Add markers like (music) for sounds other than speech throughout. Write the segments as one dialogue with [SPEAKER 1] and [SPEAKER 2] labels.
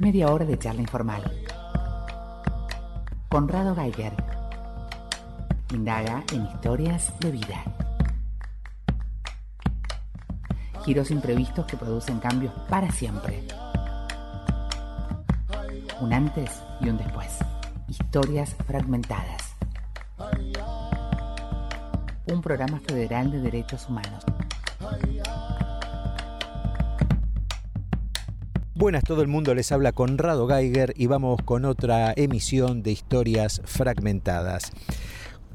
[SPEAKER 1] Media hora de charla informal. Conrado Geiger. Indaga en historias de vida. Giros imprevistos que producen cambios para siempre. Un antes y un después. Historias fragmentadas. Un programa federal de derechos humanos.
[SPEAKER 2] Buenas, todo el mundo les habla Conrado Geiger y vamos con otra emisión de historias fragmentadas.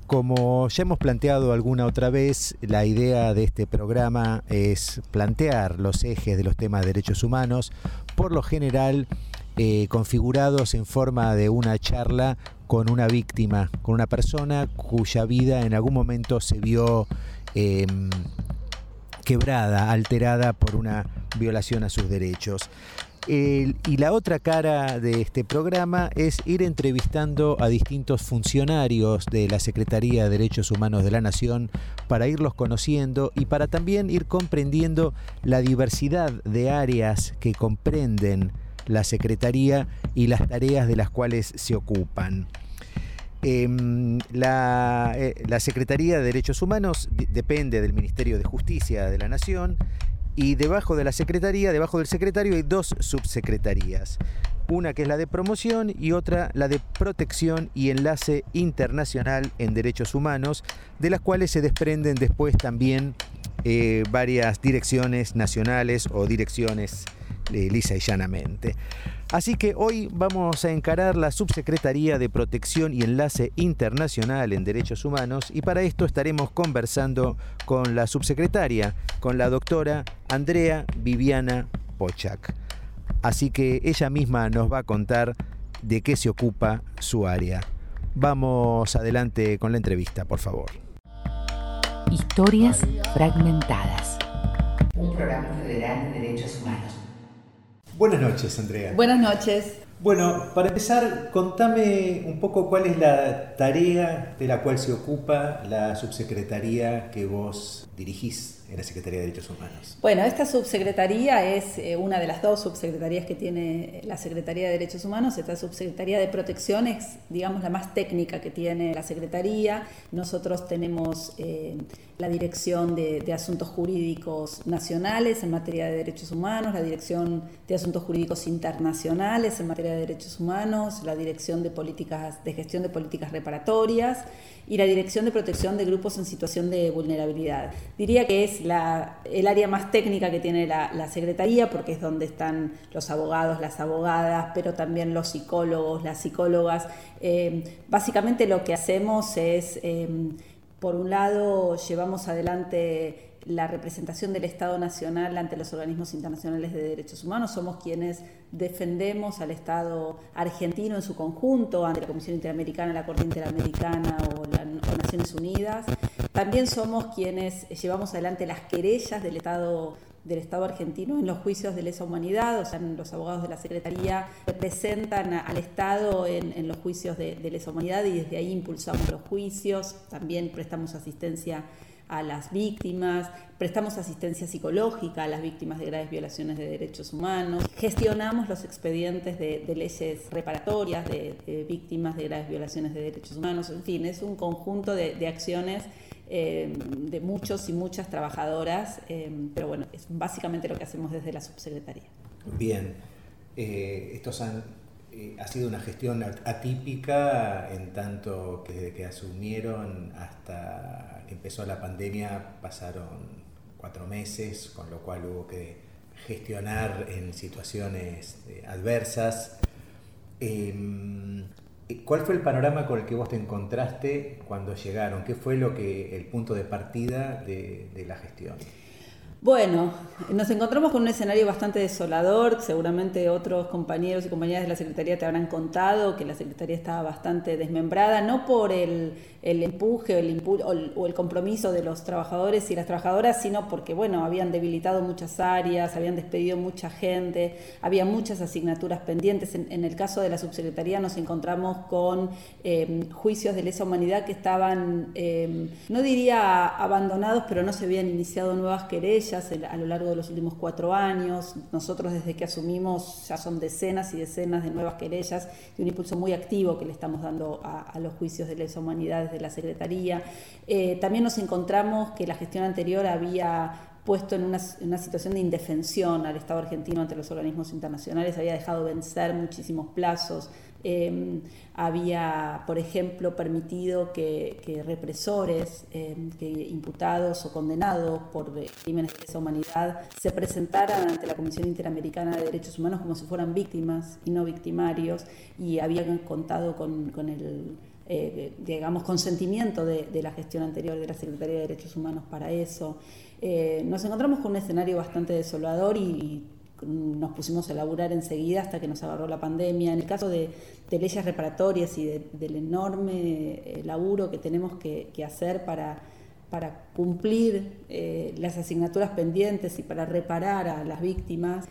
[SPEAKER 2] Como ya hemos planteado alguna otra vez, la idea de este programa es plantear los ejes de los temas de derechos humanos, por lo general eh, configurados en forma de una charla con una víctima, con una persona cuya vida en algún momento se vio em, quebrada, alterada por una violación a sus derechos y la otra cara de este programa es ir entrevistando a distintos funcionarios de la Secretaría de Derechos Humanos de la Nación para irlos conociendo y para también ir comprendiendo la diversidad de áreas que comprenden la Secretaría y las tareas de las cuales se ocupan. Em, eh, la, Secretaría de Derechos Humanos depende del Ministerio de Justicia de la Nación y debajo de la secretaría, debajo del secretario, hay dos subsecretarías. Una que es la de promoción y otra la de protección y enlace internacional en derechos humanos, de las cuales se desprenden después también eh, varias direcciones nacionales o direcciones eh, lisa y llanamente. Así que hoy vamos a encarar la Subsecretaría de Protección y Enlace Internacional en Derechos Humanos y para esto estaremos conversando con la subsecretaria, con la doctora Andrea Viviana Pochak. Así que ella misma nos va a contar de qué se ocupa su área. Vamos adelante con la entrevista, por favor.
[SPEAKER 1] Historias fragmentadas. Un programa federal de derechos humanos.
[SPEAKER 2] Buenas noches, Andrea.
[SPEAKER 3] Buenas noches.
[SPEAKER 2] Bueno, para empezar, contame un poco cuál es la tarea de la cual se ocupa la subsecretaría que vos dirigís en la Secretaría de Derechos Humanos?
[SPEAKER 3] Bueno, esta subsecretaría es eh, una de las dos subsecretarías que tiene la Secretaría de Derechos Humanos. Esta subsecretaría de protección es, digamos, la más técnica que tiene la Secretaría. Nosotros tenemos eh, la Dirección de, de, Asuntos Jurídicos Nacionales en materia de derechos humanos, la Dirección de Asuntos Jurídicos Internacionales en materia de derechos humanos, la Dirección de Políticas de Gestión de Políticas Reparatorias y la Dirección de Protección de Grupos en Situación de Vulnerabilidad. Diría que es la, el área más técnica que tiene la, Secretaría porque es donde están los abogados, las abogadas, pero también los psicólogos, las psicólogas. Eh, básicamente lo que hacemos es, eh, por un lado, llevamos adelante la representación del Estado Nacional ante los organismos internacionales de derechos humanos. Somos quienes defendemos al Estado argentino en su conjunto ante la Comisión Interamericana, la Corte Interamericana o, las Naciones Unidas. También somos quienes llevamos adelante las querellas del Estado del Estado argentino en los juicios de lesa humanidad, o sea, los abogados de la Secretaría representan al Estado en, los juicios de, de lesa humanidad y desde ahí impulsamos los juicios, también prestamos asistencia a las víctimas, prestamos asistencia psicológica a las víctimas de graves violaciones de derechos humanos, gestionamos los expedientes de, leyes reparatorias de, víctimas de graves violaciones de derechos humanos, en fin, es un conjunto de, acciones eh, de muchos y muchas trabajadoras, eh, pero bueno, es básicamente lo que hacemos desde la subsecretaría.
[SPEAKER 2] Bien, eh, estos han eh, ha sido una gestión atípica en tanto que desde que asumieron hasta que empezó la pandemia pasaron cuatro meses, con lo cual hubo que gestionar en situaciones adversas. Em, ¿Cuál fue el panorama con el que vos te encontraste cuando llegaron? ¿Qué fue lo que el punto de partida de la gestión?
[SPEAKER 3] Bueno, nos encontramos con un escenario bastante desolador, seguramente otros compañeros y compañeras de la Secretaría te habrán contado que la Secretaría estaba bastante desmembrada, no por el, empuje o el, o el, compromiso de los trabajadores y las trabajadoras, sino porque, bueno, habían debilitado muchas áreas, habían despedido mucha gente, había muchas asignaturas pendientes. En, el caso de la Subsecretaría nos encontramos con em, juicios de lesa humanidad que estaban, em, no diría abandonados, pero no se habían iniciado nuevas querellas querellas a lo largo de los últimos cuatro años. Nosotros desde que asumimos ya son decenas y decenas de nuevas querellas y un impulso muy activo que le estamos dando a, los juicios de lesa humanidades de la Secretaría. Eh, también nos encontramos que la gestión anterior había puesto en una, situación de indefensión al Estado argentino ante los organismos internacionales, había dejado vencer muchísimos plazos, em, había, por ejemplo, permitido que, represores, em, que imputados o condenados por crímenes de esa humanidad se presentaran ante la Comisión Interamericana de Derechos Humanos como si fueran víctimas y no victimarios, y habían contado con, el eh, digamos, consentimiento de, de, la gestión anterior de la Secretaría de Derechos Humanos para eso. Eh, nos encontramos con un escenario bastante desolador y, nos pusimos a laburar enseguida hasta que nos agarró la pandemia. En el caso de, leyes reparatorias y del enorme eh, laburo que tenemos que, hacer para, cumplir eh, las asignaturas pendientes y para reparar a las víctimas,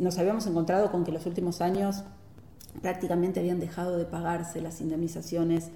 [SPEAKER 3] nos habíamos encontrado con que los últimos años prácticamente habían dejado de pagarse las indemnizaciones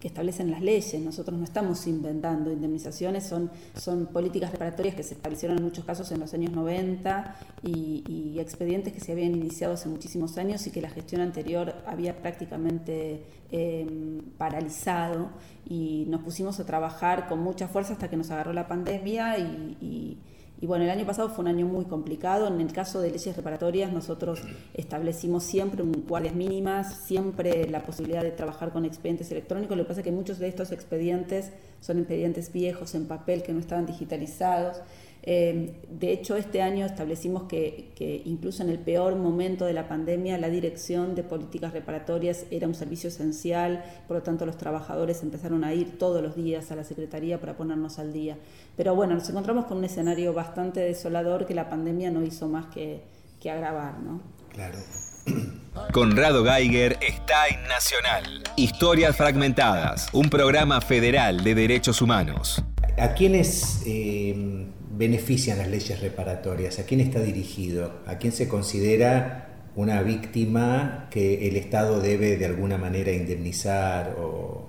[SPEAKER 3] que establecen las leyes. Nosotros no estamos inventando indemnizaciones, son, son políticas reparatorias que se establecieron en muchos casos en los años 90 y, expedientes que se habían iniciado hace muchísimos años y que la gestión anterior había prácticamente em, paralizado y nos pusimos a trabajar con mucha fuerza hasta que nos agarró la pandemia y y bueno, el año pasado fue un año muy complicado. En el caso de leyes reparatorias, nosotros establecimos siempre un, guardias mínimas, siempre la posibilidad de trabajar con expedientes electrónicos. Lo que pasa es que muchos de estos expedientes son expedientes viejos en papel que no estaban digitalizados. Eh, de hecho, este año establecimos que, incluso en el peor momento de la pandemia, la dirección de políticas reparatorias era un servicio esencial, por lo tanto los trabajadores empezaron a ir todos los días a la Secretaría para ponernos al día. Pero bueno, nos encontramos con un escenario bastante desolador que la pandemia no hizo más que, que agravar. ¿no?
[SPEAKER 2] Claro. (coughs)
[SPEAKER 4] Conrado Geiger está en Nacional. Historias Fragmentadas, un programa federal de derechos humanos.
[SPEAKER 2] ¿A quiénes eh, benefician las leyes reparatorias? ¿A quién está dirigido? ¿A quién se considera una víctima que el Estado debe de alguna manera indemnizar o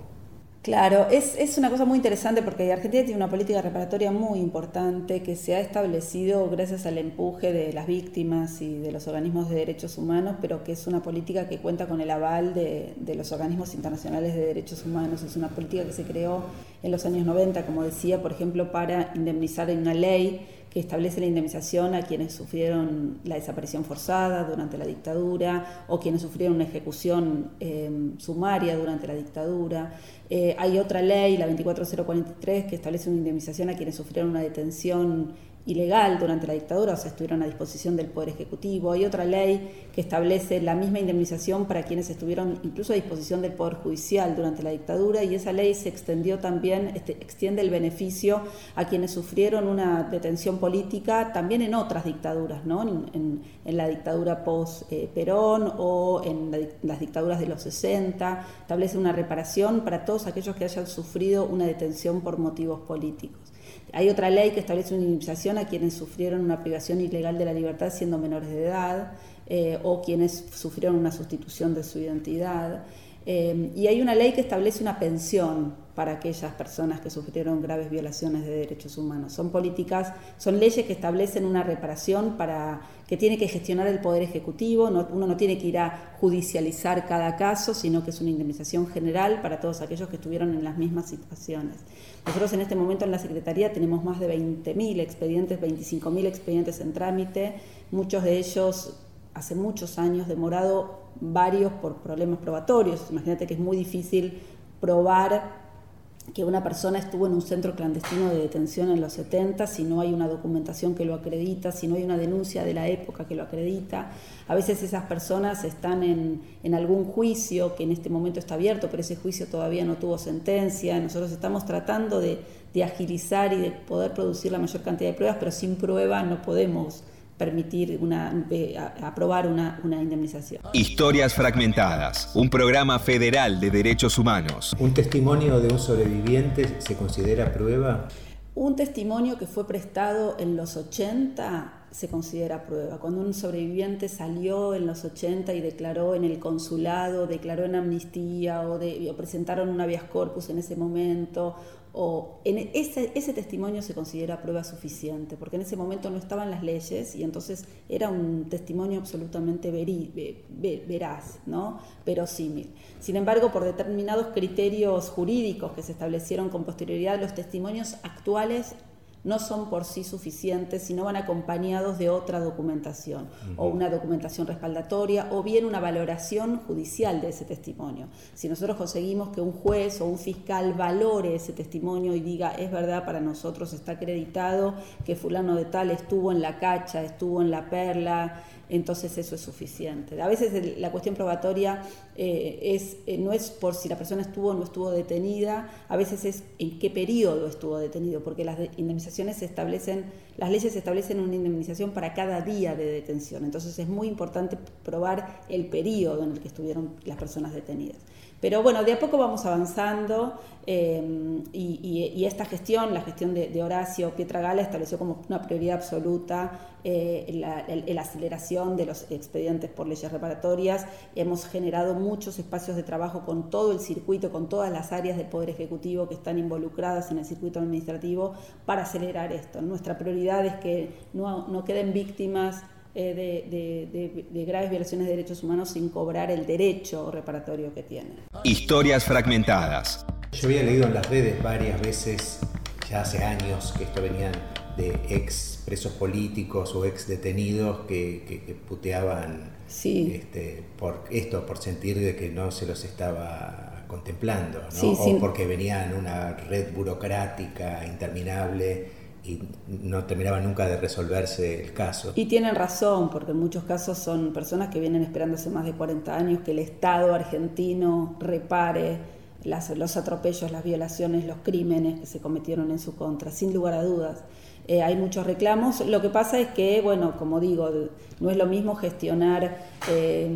[SPEAKER 3] Claro, es, es, una cosa muy interesante porque Argentina tiene una política reparatoria muy importante que se ha establecido gracias al empuje de las víctimas y de los organismos de derechos humanos, pero que es una política que cuenta con el aval de, de los organismos internacionales de derechos humanos. Es una política que se creó en los años 90, como decía, por ejemplo, para indemnizar en una ley que establece la indemnización a quienes sufrieron la desaparición forzada durante la dictadura o quienes sufrieron una ejecución em, sumaria durante la dictadura. Eh, hay otra ley, la 24043, que establece una indemnización a quienes sufrieron una detención ilegal durante la dictadura, o sea, estuvieron a disposición del Poder Ejecutivo. Hay otra ley que establece la misma indemnización para quienes estuvieron incluso a disposición del Poder Judicial durante la dictadura y esa ley se extendió también, este, extiende el beneficio a quienes sufrieron una detención política también en otras dictaduras, ¿no? en, la dictadura post-Perón o en las dictaduras de los 60, establece una reparación para todos aquellos que hayan sufrido una detención por motivos políticos. Hay otra ley que establece una indemnización a quienes sufrieron una privación ilegal de la libertad siendo menores de edad eh, o quienes sufrieron una sustitución de su identidad. Eh, y hay una ley que establece una pensión para aquellas personas que sufrieron graves violaciones de derechos humanos. Son políticas, son leyes que establecen una reparación para que tiene que gestionar el Poder Ejecutivo, uno no tiene que ir a judicializar cada caso, sino que es una indemnización general para todos aquellos que estuvieron en las mismas situaciones. Nosotros en este momento en la Secretaría tenemos más de 20.000 expedientes, 25.000 expedientes en trámite, muchos de ellos hace muchos años, demorado varios por problemas probatorios. Imagínate que es muy difícil probar que una persona estuvo en un centro clandestino de detención en los 70 si no hay una documentación que lo acredita, si no hay una denuncia de la época que lo acredita. A veces esas personas están en, algún juicio que en este momento está abierto, pero ese juicio todavía no tuvo sentencia. Nosotros estamos tratando de, de agilizar y de poder producir la mayor cantidad de pruebas, pero sin prueba no podemos permitir una, aprobar una, una indemnización.
[SPEAKER 4] Historias Fragmentadas, un programa federal de derechos humanos.
[SPEAKER 2] ¿Un testimonio de un sobreviviente se considera prueba?
[SPEAKER 3] Un testimonio que fue prestado en los 80 se considera prueba. Cuando un sobreviviente salió en los 80 y declaró en el consulado, declaró en amnistía o, de, presentaron un habeas corpus en ese momento o en ese, ese, testimonio se considera prueba suficiente, porque en ese momento no estaban las leyes y entonces era un testimonio absolutamente veraz, ¿no? verosímil. Sin embargo, por determinados criterios jurídicos que se establecieron con posterioridad, los testimonios actuales no son por sí suficientes, sino van acompañados de otra documentación, o una documentación respaldatoria, o bien una valoración judicial de ese testimonio. Si nosotros conseguimos que un juez o un fiscal valore ese testimonio y diga, es verdad, para nosotros está acreditado que fulano de tal estuvo en la cacha, estuvo en la perla, entonces eso es suficiente. A veces la cuestión probatoria eh, es, eh, no es por si la persona estuvo o no estuvo detenida, a veces es en qué periodo estuvo detenido, porque las indemnizaciones se establecen, las leyes establecen una indemnización para cada día de detención, entonces es muy importante probar el periodo en el que estuvieron las personas detenidas. Pero bueno, de a poco vamos avanzando eh, y, esta gestión, la gestión de, Horacio Pietragala, estableció como una prioridad absoluta eh, la, aceleración de los expedientes por leyes reparatorias. Hemos generado muchos espacios de trabajo con todo el circuito, con todas las áreas del Poder Ejecutivo que están involucradas en el circuito administrativo para acelerar esto. Nuestra prioridad es que no, no queden víctimas eh, de, graves violaciones de derechos humanos sin cobrar el derecho reparatorio que tienen.
[SPEAKER 4] Historias fragmentadas.
[SPEAKER 2] Yo había leído en las redes varias veces, ya hace años, que esto venían de ex presos políticos o ex detenidos que, puteaban este, por esto, por sentir de que no se los estaba contemplando, o porque venían una red burocrática interminable y no terminaba nunca de resolverse el caso.
[SPEAKER 3] Y tienen razón, porque en muchos casos son personas que vienen esperando hace más de 40 años que el Estado argentino repare las, los atropellos, las violaciones, los crímenes que se cometieron en su contra, sin lugar a dudas. Eh, hay muchos reclamos. Lo que pasa es que, bueno, como digo, no es lo mismo gestionar eh,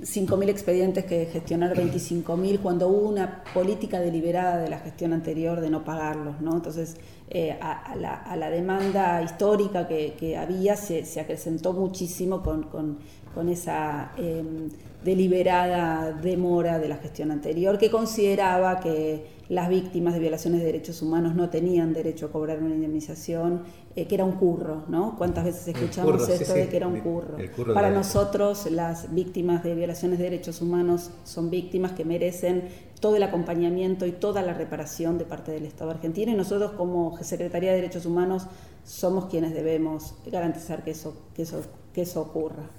[SPEAKER 3] 5.000 expedientes que gestionar 25.000 cuando hubo una política deliberada de la gestión anterior de no pagarlos, ¿no? Entonces, eh, a, la, demanda histórica que, había se, acrecentó muchísimo con, esa em, deliberada demora de la gestión anterior, que consideraba que las víctimas de violaciones de derechos humanos no tenían derecho a cobrar una indemnización, eh, que era un curro, ¿no? ¿Cuántas veces escuchamos esto de que era un curro? Para nosotros, las víctimas de violaciones de derechos humanos son víctimas que merecen todo el acompañamiento y toda la reparación de parte del Estado argentino y nosotros como Secretaría de Derechos Humanos somos quienes debemos garantizar que eso, que eso, que eso ocurra.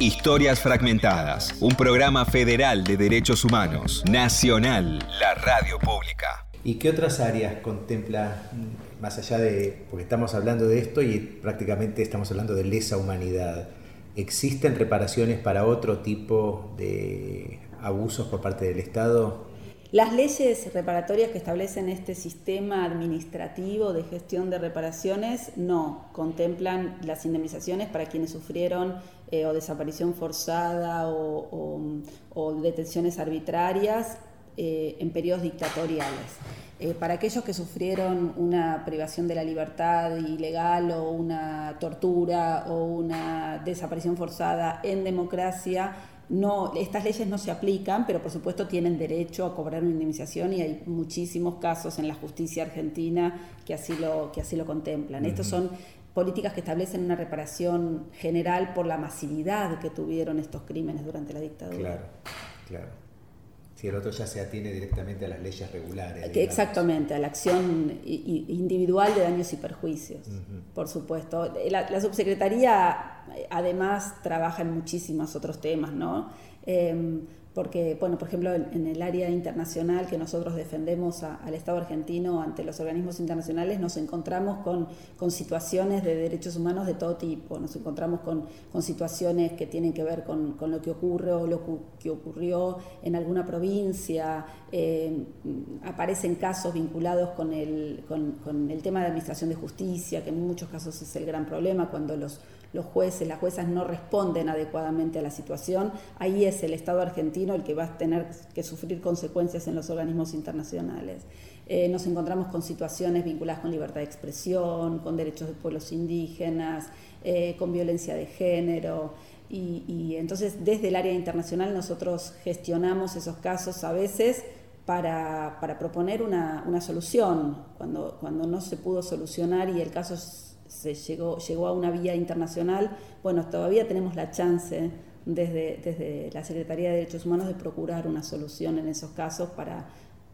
[SPEAKER 4] Historias Fragmentadas, un programa federal de derechos humanos, nacional, la radio pública.
[SPEAKER 2] ¿Y qué otras áreas contempla, más allá de, porque estamos hablando de esto y prácticamente estamos hablando de lesa humanidad, ¿existen reparaciones para otro tipo de abusos por parte del Estado?
[SPEAKER 3] Las leyes reparatorias que establecen este sistema administrativo de gestión de reparaciones no contemplan las indemnizaciones para quienes sufrieron eh, o desaparición forzada o, detenciones arbitrarias eh, en periodos dictatoriales. Eh, para aquellos que sufrieron una privación de la libertad ilegal o una tortura o una desaparición forzada en democracia, no, estas leyes no se aplican, pero por supuesto tienen derecho a cobrar una indemnización y hay muchísimos casos en la justicia argentina que así lo, que así lo contemplan. Estos son políticas que establecen una reparación general por la masividad que tuvieron estos crímenes durante la dictadura.
[SPEAKER 2] Claro, claro. Si el otro ya se atiene directamente a las leyes regulares.
[SPEAKER 3] Exactamente, a la acción individual de daños y perjuicios, por supuesto. La, subsecretaría además trabaja en muchísimos otros temas, ¿no? Em, porque, bueno, por ejemplo, en, el área internacional que nosotros defendemos al Estado argentino ante los organismos internacionales, nos encontramos con, con situaciones de derechos humanos de todo tipo, nos encontramos con, con situaciones que tienen que ver con, con, lo que ocurre o lo que ocurrió en alguna provincia, eh, aparecen casos vinculados con el, con el tema de administración de justicia, que en muchos casos es el gran problema cuando los los jueces, las juezas no responden adecuadamente a la situación, ahí es el Estado argentino el que va a tener que sufrir consecuencias en los organismos internacionales. Eh, nos encontramos con situaciones vinculadas con libertad de expresión, con derechos de pueblos indígenas, eh, con violencia de género. Y, y entonces desde el área internacional nosotros gestionamos esos casos a veces para, proponer una, solución. Cuando, cuando no se pudo solucionar y el caso se llegó, llegó a una vía internacional, bueno, todavía tenemos la chance desde, desde la Secretaría de Derechos Humanos de procurar una solución en esos casos para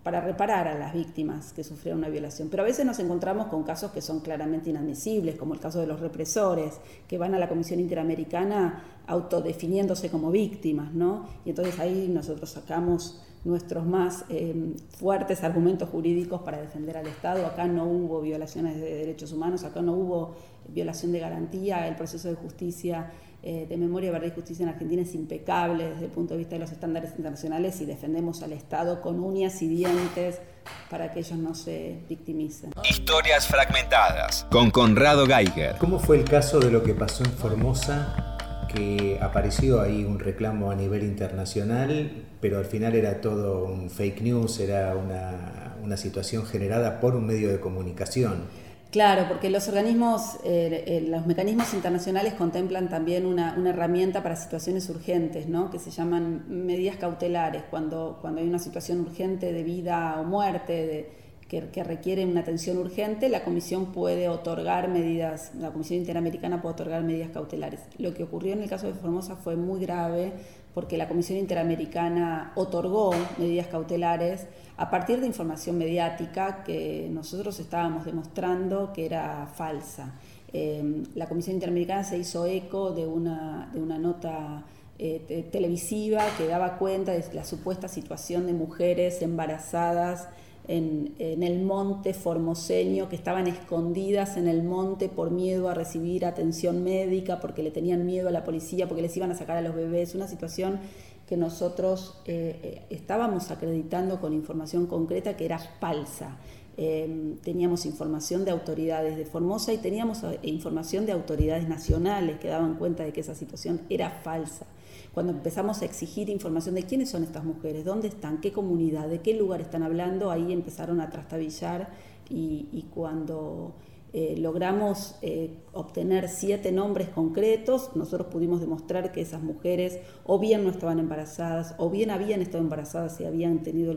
[SPEAKER 3] para reparar a las víctimas que sufrieron una violación. Pero a veces nos encontramos con casos que son claramente inadmisibles, como el caso de los represores, que van a la Comisión Interamericana autodefiniéndose como víctimas, ¿no? Y entonces ahí nosotros sacamos nuestros más eh, fuertes argumentos jurídicos para defender al Estado. Acá no hubo violaciones de derechos humanos, acá no hubo violación de garantía, el proceso de justicia eh, de memoria, verdad y justicia en Argentina es impecable desde el punto de vista de los estándares internacionales y defendemos al Estado con uñas y dientes para que ellos no se victimicen.
[SPEAKER 4] Historias fragmentadas con Conrado Geiger.
[SPEAKER 2] ¿Cómo fue el caso de lo que pasó en Formosa? Que apareció ahí un reclamo a nivel internacional, pero al final era todo un fake news, era una, una situación generada por un medio de comunicación.
[SPEAKER 3] Claro, porque los organismos, eh, eh, los mecanismos internacionales contemplan también una, herramienta para situaciones urgentes, ¿no? que se llaman medidas cautelares, cuando, cuando hay una situación urgente de vida o muerte, que, que, requiere una atención urgente, la Comisión puede otorgar medidas, la Comisión Interamericana puede otorgar medidas cautelares. Lo que ocurrió en el caso de Formosa fue muy grave porque la Comisión Interamericana otorgó medidas cautelares a partir de información mediática que nosotros estábamos demostrando que era falsa. Em, la Comisión Interamericana se hizo eco de una, de una nota eh, televisiva que daba cuenta de la supuesta situación de mujeres embarazadas en, el monte formoseño, que estaban escondidas en el monte por miedo a recibir atención médica, porque le tenían miedo a la policía, porque les iban a sacar a los bebés. Una situación que nosotros eh, eh, estábamos acreditando con información concreta que era falsa. Eh, teníamos información de autoridades de Formosa y teníamos información de autoridades nacionales que daban cuenta de que esa situación era falsa. Cuando empezamos a exigir información de quiénes son estas mujeres, dónde están, qué comunidad, de qué lugar están hablando, ahí empezaron a trastabillar y, cuando eh, logramos eh, obtener siete nombres concretos, nosotros pudimos demostrar que esas mujeres o bien no estaban embarazadas, o bien habían estado embarazadas y habían tenido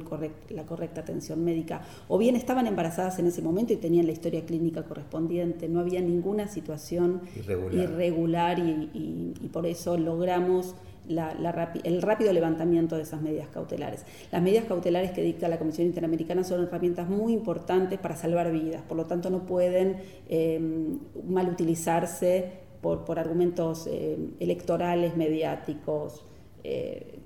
[SPEAKER 3] la correcta atención médica, o bien estaban embarazadas en ese momento y tenían la historia clínica correspondiente. No había ninguna situación irregular, y por eso logramos el rápido levantamiento de esas medidas cautelares. Las medidas cautelares que dicta la Comisión Interamericana son herramientas muy importantes para salvar vidas, por lo tanto no pueden eh, mal utilizarse por, argumentos eh, electorales, mediáticos, eh,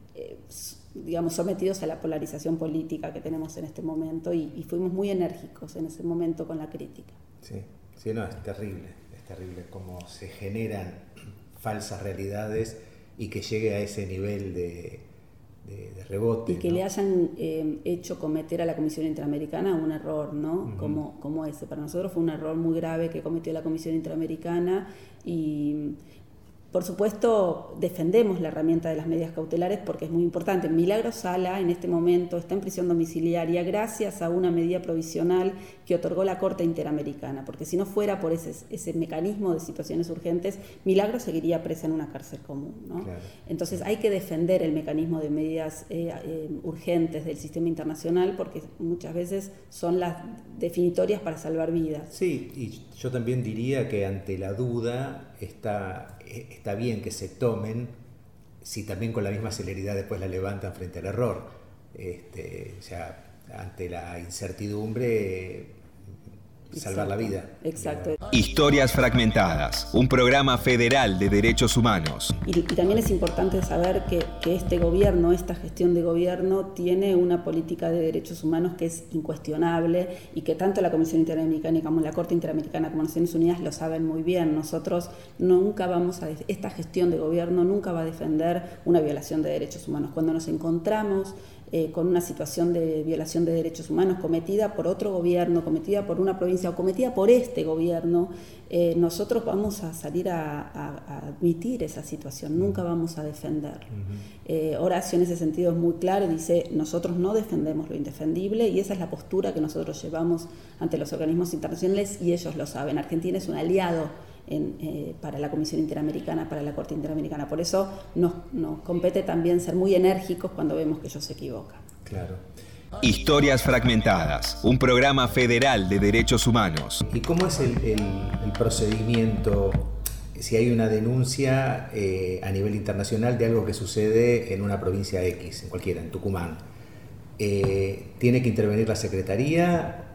[SPEAKER 3] digamos, sometidos a la polarización política que tenemos en este momento y, y, fuimos muy enérgicos en ese momento con la crítica.
[SPEAKER 2] Sí, sí, no, es terrible, es terrible cómo se generan falsas realidades y que llegue a ese nivel de, rebote.
[SPEAKER 3] Y que le hayan eh, hecho cometer a la Comisión Interamericana un error, ¿no? como, como ese. Para nosotros fue un error muy grave que cometió la Comisión Interamericana y por supuesto, defendemos la herramienta de las medidas cautelares porque es muy importante. Milagro Sala en este momento está en prisión domiciliaria gracias a una medida provisional que otorgó la Corte Interamericana, porque si no fuera por ese, ese mecanismo de situaciones urgentes, Milagro seguiría presa en una cárcel común. Entonces hay que defender el mecanismo de medidas eh, eh, urgentes del sistema internacional porque muchas veces son las definitorias para salvar vidas.
[SPEAKER 2] Sí, y yo también diría que ante la duda está está bien que se tomen si también con la misma celeridad después la levantan frente al error. Este, o sea, ante la incertidumbre salvar la vida.
[SPEAKER 3] Exacto.
[SPEAKER 4] Historias fragmentadas, un programa federal de derechos humanos.
[SPEAKER 3] Y, también es importante saber que, este gobierno, esta gestión de gobierno, tiene una política de derechos humanos que es incuestionable y que tanto la Comisión Interamericana como la Corte Interamericana como Naciones Unidas lo saben muy bien. Nosotros nunca vamos a, esta gestión de gobierno nunca va a defender una violación de derechos humanos. Cuando nos encontramos eh, con una situación de violación de derechos humanos cometida por otro gobierno, cometida por una provincia o cometida por este gobierno, eh, nosotros vamos a salir a, admitir esa situación, nunca vamos a defender. Eh, Horacio en ese sentido es muy claro, dice, nosotros no defendemos lo indefendible y esa es la postura que nosotros llevamos ante los organismos internacionales y ellos lo saben. Argentina es un aliado eh, para la Comisión Interamericana, para la Corte Interamericana. Por eso nos, compete también ser muy enérgicos cuando vemos que ellos se equivocan.
[SPEAKER 2] Claro.
[SPEAKER 4] Historias Fragmentadas, un programa federal de derechos humanos.
[SPEAKER 2] ¿Y cómo es el, procedimiento si hay una denuncia eh, a nivel internacional de algo que sucede en una provincia X, en cualquiera, en Tucumán? Eh, ¿Tiene que intervenir la Secretaría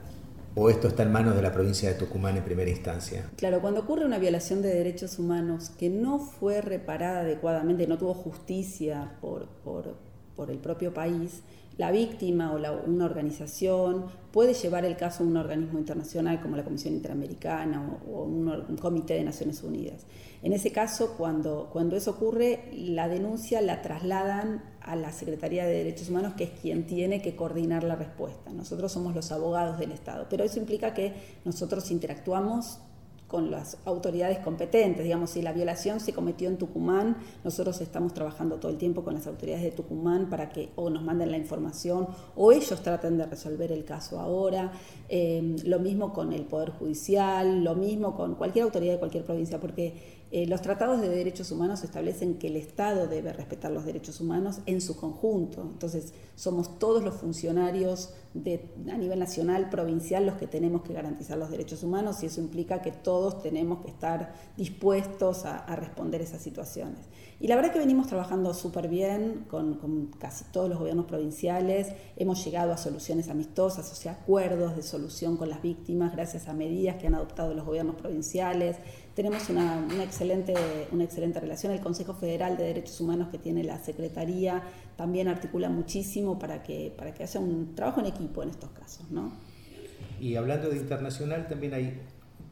[SPEAKER 2] o esto está en manos de la provincia de Tucumán en primera instancia?
[SPEAKER 3] Claro, cuando ocurre una violación de derechos humanos que no fue reparada adecuadamente, no tuvo justicia por, por el propio país, la víctima o una organización puede llevar el caso a un organismo internacional como la Comisión Interamericana o, un, comité de Naciones Unidas. En ese caso, cuando, cuando eso ocurre, la denuncia la trasladan a la Secretaría de Derechos Humanos, que es quien tiene que coordinar la respuesta. Nosotros somos los abogados del Estado, pero eso implica que nosotros interactuamos con las autoridades competentes. Digamos, si la violación se cometió en Tucumán, nosotros estamos trabajando todo el tiempo con las autoridades de Tucumán para que o nos manden la información o ellos traten de resolver el caso ahora. Eh, lo mismo con el Poder Judicial, lo mismo con cualquier autoridad de cualquier provincia, porque eh, los tratados de derechos humanos establecen que el Estado debe respetar los derechos humanos en su conjunto. Entonces, somos todos los funcionarios a nivel nacional, provincial, los que tenemos que garantizar los derechos humanos y eso implica que todos tenemos que estar dispuestos a, responder esas situaciones. Y la verdad que venimos trabajando súper bien con, con, casi todos los gobiernos provinciales, hemos llegado a soluciones amistosas, o sea, acuerdos de solución con las víctimas gracias a medidas que han adoptado los gobiernos provinciales. Tenemos una, excelente, una excelente relación. El Consejo Federal de Derechos Humanos que tiene la Secretaría también articula muchísimo para que, para que haya un trabajo en equipo en estos casos. ¿no?
[SPEAKER 2] Y hablando de internacional, también hay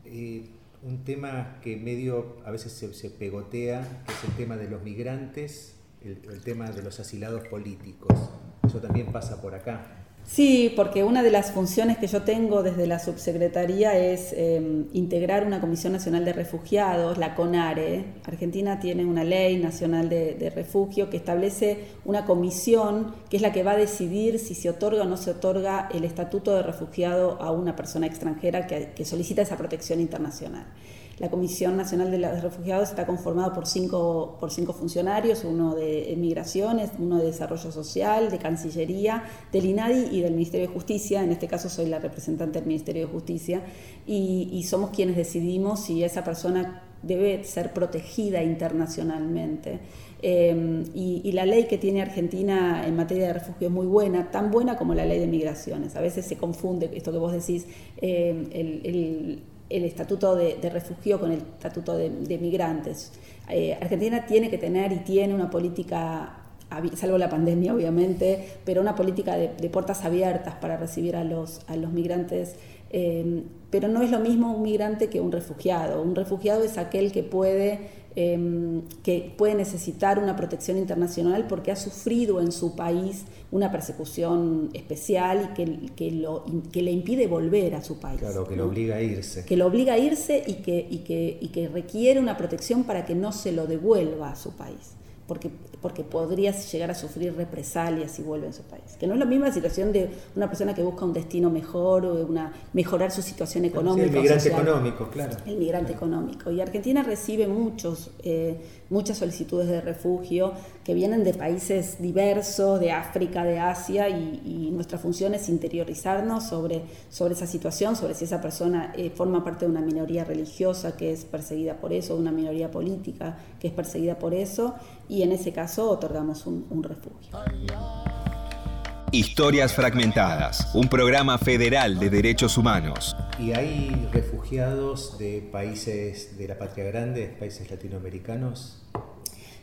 [SPEAKER 2] eh, un tema que medio a veces se, pegotea, que es el tema de los migrantes, el tema de los asilados políticos. Eso también pasa por acá.
[SPEAKER 3] Sí, porque una de las funciones que yo tengo desde la subsecretaría es em, integrar una Comisión Nacional de Refugiados, la CONARE. Argentina tiene una ley nacional de, refugio que establece una comisión que es la que va a decidir si se otorga o no se otorga el estatuto de refugiado a una persona extranjera que solicita esa protección internacional. La Comisión Nacional de los Refugiados está conformada por cinco, por cinco funcionarios, uno de Migraciones, uno de Desarrollo Social, de Cancillería, del INADI y del Ministerio de Justicia. En este caso soy la representante del Ministerio de Justicia y, somos quienes decidimos si esa persona debe ser protegida internacionalmente. Em, y, la ley que tiene Argentina en materia de refugio es muy buena, tan buena como la ley de migraciones. A veces se confunde esto que vos decís, em, el estatuto de, refugio con el estatuto de, migrantes. Eh, Argentina tiene que tener y tiene una política, salvo la pandemia obviamente, pero una política de, puertas abiertas para recibir a los, a los migrantes. Eh, pero no es lo mismo un migrante que un refugiado. Un refugiado es aquel que puede Em, que puede necesitar una protección internacional porque ha sufrido en su país una persecución especial y que, que, lo, que le impide volver a su país.
[SPEAKER 2] Claro, que lo obliga a irse.
[SPEAKER 3] Que lo obliga a irse y que, y que, y que requiere una protección para que no se lo devuelva a su país porque, porque podrías llegar a sufrir represalias si vuelve a su país. Que no es la misma situación de una persona que busca un destino mejor o una, mejorar su situación económica.
[SPEAKER 2] el migrante económico, claro.
[SPEAKER 3] El migrante económico. Y Argentina recibe muchos, eh, muchas solicitudes de refugio que vienen de países diversos, de África, de Asia, y, nuestra función es interiorizarnos sobre, sobre esa situación, sobre si esa persona eh, forma parte de una minoría religiosa que es perseguida por eso, de una minoría política que es perseguida por eso y en ese caso otorgamos un, refugio.
[SPEAKER 4] Historias Fragmentadas, un programa federal de derechos humanos.
[SPEAKER 2] ¿Y hay refugiados de países de la patria grande, países latinoamericanos?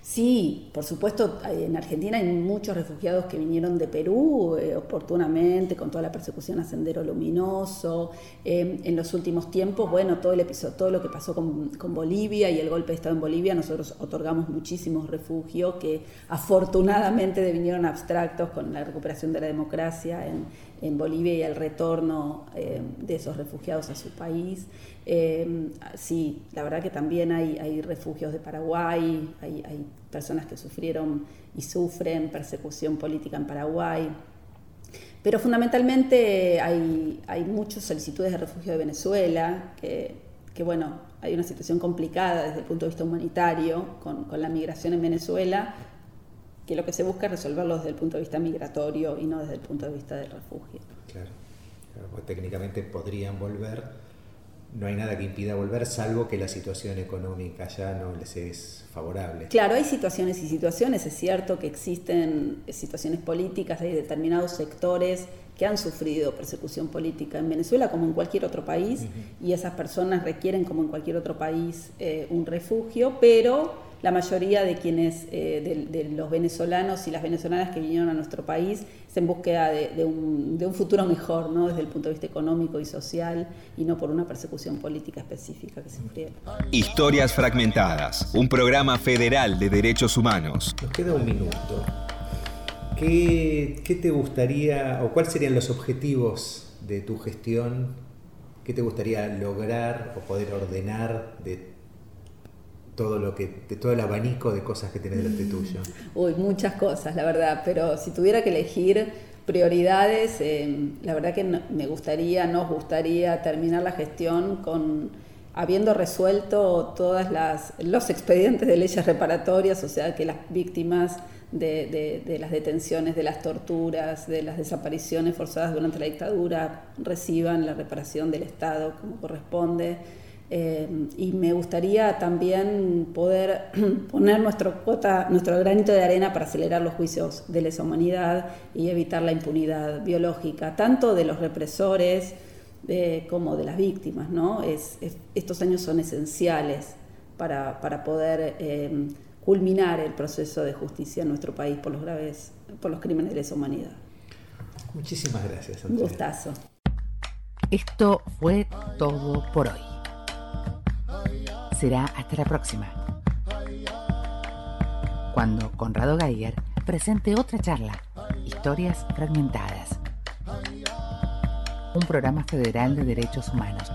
[SPEAKER 3] Sí, por supuesto, en Argentina hay muchos refugiados que vinieron de Perú eh, oportunamente, con toda la persecución a Sendero Luminoso. Em, en los últimos tiempos, bueno, todo el episodio, todo lo que pasó con, Bolivia y el golpe de Estado en Bolivia, nosotros otorgamos muchísimos refugios que afortunadamente vinieron abstractos con la recuperación de la democracia en, en Bolivia y el retorno eh, de esos refugiados a su país. Eh, sí, la verdad que también hay, hay refugios de Paraguay, hay, personas que sufrieron y sufren persecución política en Paraguay. Pero fundamentalmente hay, hay muchas solicitudes de refugio de Venezuela, que, bueno, hay una situación complicada desde el punto de vista humanitario con la migración en Venezuela, que lo que se busca es resolverlo desde el punto de vista migratorio y no desde el punto de vista del refugio.
[SPEAKER 2] Claro, técnicamente podrían volver, no hay nada que impida volver, salvo que la situación económica ya no les es favorable.
[SPEAKER 3] Claro, hay situaciones y situaciones, es cierto que existen situaciones políticas, hay determinados sectores que han sufrido persecución política en Venezuela como en cualquier otro país y esas personas requieren como en cualquier otro país eh, un refugio, pero la mayoría de quienes, eh, de, los venezolanos y las venezolanas que vinieron a nuestro país, es en búsqueda de, un, futuro mejor, ¿no? desde el punto de vista económico y social, y no por una persecución política específica que se sufrieron.
[SPEAKER 4] Historias Fragmentadas, un programa federal de derechos humanos.
[SPEAKER 2] Nos queda un minuto. ¿Qué, ¿Qué te gustaría, o cuáles serían los objetivos de tu gestión? ¿Qué te gustaría lograr o poder ordenar de todo lo que, todo el abanico de cosas que tiene delante tuyo?
[SPEAKER 3] Uy, muchas cosas, la verdad, pero si tuviera que elegir prioridades, eh, la verdad que me gustaría, nos gustaría terminar la gestión con habiendo resuelto todas las los expedientes de leyes reparatorias, o sea que las víctimas de, de, las detenciones, de las torturas, de las desapariciones forzadas durante la dictadura reciban la reparación del Estado como corresponde eh, y me gustaría también poder (clears throat) poner nuestro, cuota, nuestro granito de arena para acelerar los juicios de lesa humanidad y evitar la impunidad biológica, tanto de los represores como de las víctimas. ¿no? Es, estos años son esenciales para, para poder eh, culminar el proceso de justicia en nuestro país por los graves, por los crímenes de lesa humanidad.
[SPEAKER 2] Muchísimas gracias.
[SPEAKER 3] Un gustazo.
[SPEAKER 1] Esto fue todo por hoy será hasta la próxima. Cuando Conrado Geiger presente otra charla, Historias Fragmentadas. Un programa federal de derechos humanos